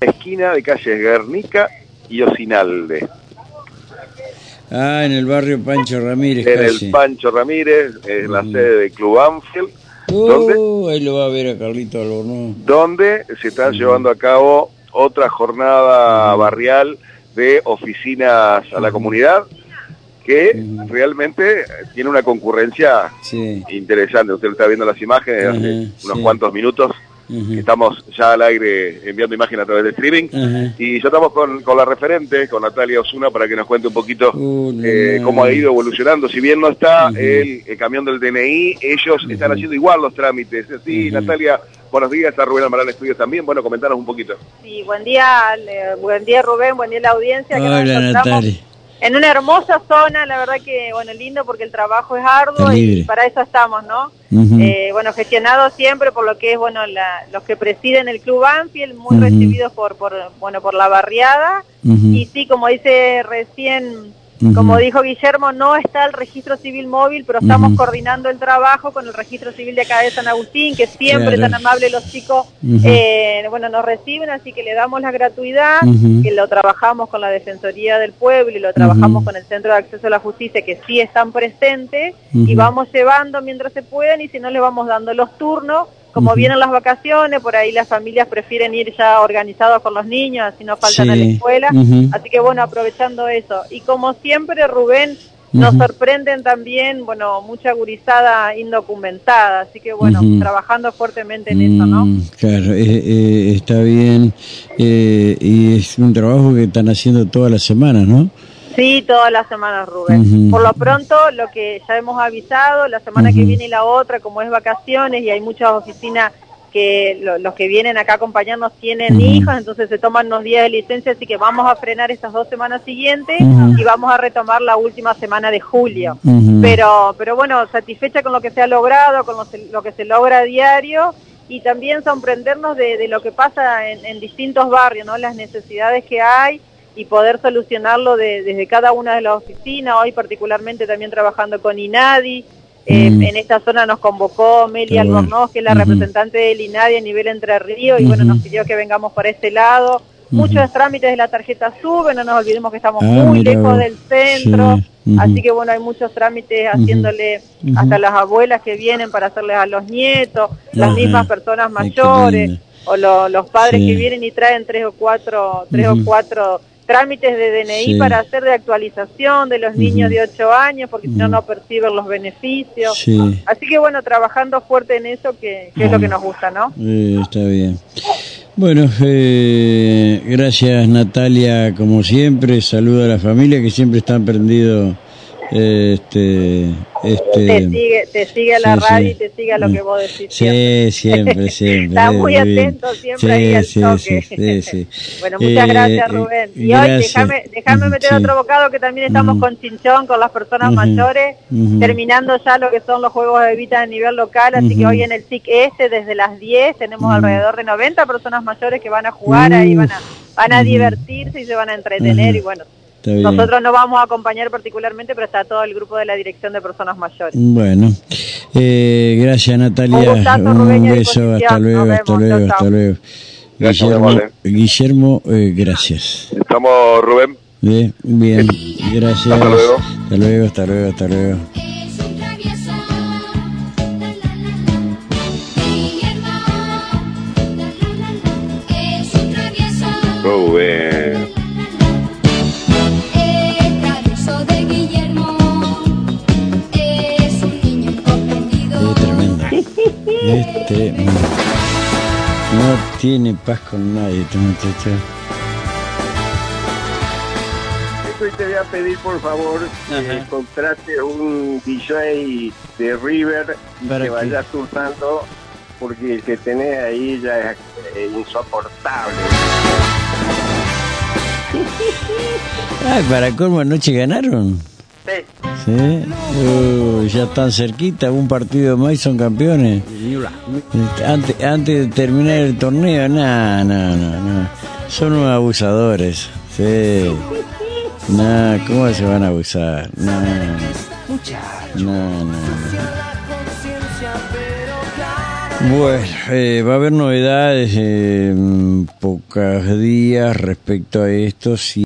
esquina de calles Guernica y Osinalde. Ah, en el barrio Pancho Ramírez. En el Pancho Ramírez, en la sede del Club Anfield. Uh, ahí lo va a ver a Carlito Albornoz. Donde se está llevando a cabo otra jornada barrial de oficinas a la comunidad que realmente tiene una concurrencia interesante. Usted está viendo las imágenes hace unos cuantos minutos Estamos ya al aire enviando imágenes a través de streaming. Y ya estamos con, con, la referente, con Natalia Osuna, para que nos cuente un poquito uh, eh, cómo ha ido evolucionando. Si bien no está el, camión del DNI, ellos están haciendo igual los trámites. Sí, Natalia, buenos días. Está Rubén Almarán Estudios también. Bueno, comentanos un poquito. Sí, buen día, buen día Rubén, buen día la audiencia. Hola, Natalia en una hermosa zona, la verdad que, bueno, lindo porque el trabajo es arduo y para eso estamos, ¿no? eh, bueno, gestionado siempre por lo que es, bueno, la, los que presiden el Club Anfield, muy recibidos por, por, bueno, por la barriada. Y sí, como dice recién como dijo Guillermo, no está el registro civil móvil, pero estamos coordinando el trabajo con el registro civil de acá de San Agustín, que siempre tan amable los chicos, eh, bueno, nos reciben, así que le damos la gratuidad, que lo trabajamos con la Defensoría del Pueblo y lo trabajamos con el Centro de Acceso a la Justicia, que sí están presentes, y vamos llevando mientras se pueden, y si no le vamos dando los turnos, como vienen las vacaciones, por ahí las familias prefieren ir ya organizados con los niños, así no faltan a la escuela. Así que bueno, aprovechando eso. Y como siempre, Rubén, nos sorprenden también, bueno, mucha gurizada indocumentada, así que bueno, trabajando fuertemente en eso, ¿no? Mm, claro, eh, eh, está bien, eh, y es un trabajo que están haciendo todas las semanas, ¿no? Sí, todas las semanas, Rubén. Por lo pronto, lo que ya hemos avisado, la semana que viene y la otra, como es vacaciones y hay muchas oficinas que los que vienen acá a acompañarnos tienen hijos, entonces se toman unos días de licencia, así que vamos a frenar estas dos semanas siguientes y vamos a retomar la última semana de julio. Pero pero bueno, satisfecha con lo que se ha logrado, con lo, que se logra a diario y también sorprendernos de, lo que pasa en, en distintos barrios, ¿no? las necesidades que hay y poder solucionarlo desde cada una de las oficinas, hoy particularmente también trabajando con INADI, eh, mm. en esta zona nos convocó Meli Albornoz, que es la representante del INADI a nivel Entre Ríos, y bueno, nos pidió que vengamos por este lado. Muchos trámites de la tarjeta SUBE, no nos olvidemos que estamos ah, muy lejos del centro, así que bueno, hay muchos trámites haciéndole hasta las abuelas que vienen para hacerles a los nietos, las mismas personas mayores, o los padres que vienen y traen tres o cuatro, tres o cuatro trámites de DNI para hacer de actualización de los niños de 8 años, porque si no, no perciben los beneficios. Así que bueno, trabajando fuerte en eso, que, es lo que nos gusta, ¿no? Eh, está bien. Bueno, eh, gracias Natalia, como siempre, saludo a la familia que siempre están prendidos este, este, te sigue, te sigue la radio y te sigue lo que vos decís. Sí, siempre, siempre. Está muy atento siempre ahí al sí, toque. Sí, bueno, muchas eh, gracias Rubén. Y hoy déjame, meter otro bocado que también estamos con Chinchón, con las personas mayores, terminando ya lo que son los juegos de vida a nivel local, así que hoy en el SIC este desde las 10 tenemos alrededor de 90 personas mayores que van a jugar ahí, van a, van a divertirse y se van a entretener y bueno, nosotros no vamos a acompañar particularmente, pero está todo el grupo de la Dirección de Personas Mayores. Bueno, eh, gracias Natalia. Un, beso, hasta luego, hasta luego, hasta luego. Guillermo, Guillermo eh, gracias. Estamos, Rubén. Bien, bien, gracias. Hasta luego. Hasta luego, hasta luego, hasta luego. Rubén. Este no tiene paz con nadie, este muchacho. Esto te voy a pedir por favor que contrate un DJ de River y que vaya surfando porque el que tenés ahí ya es insoportable. Ay, para cómo anoche ganaron. Sí. ya están cerquita, un partido más y son campeones. Antes, antes de terminar el torneo, no, no, no, Son unos abusadores. Sí. No, ¿cómo se van a abusar? No, no, no. Bueno, eh, va a haber novedades en pocos días respecto a esto. Si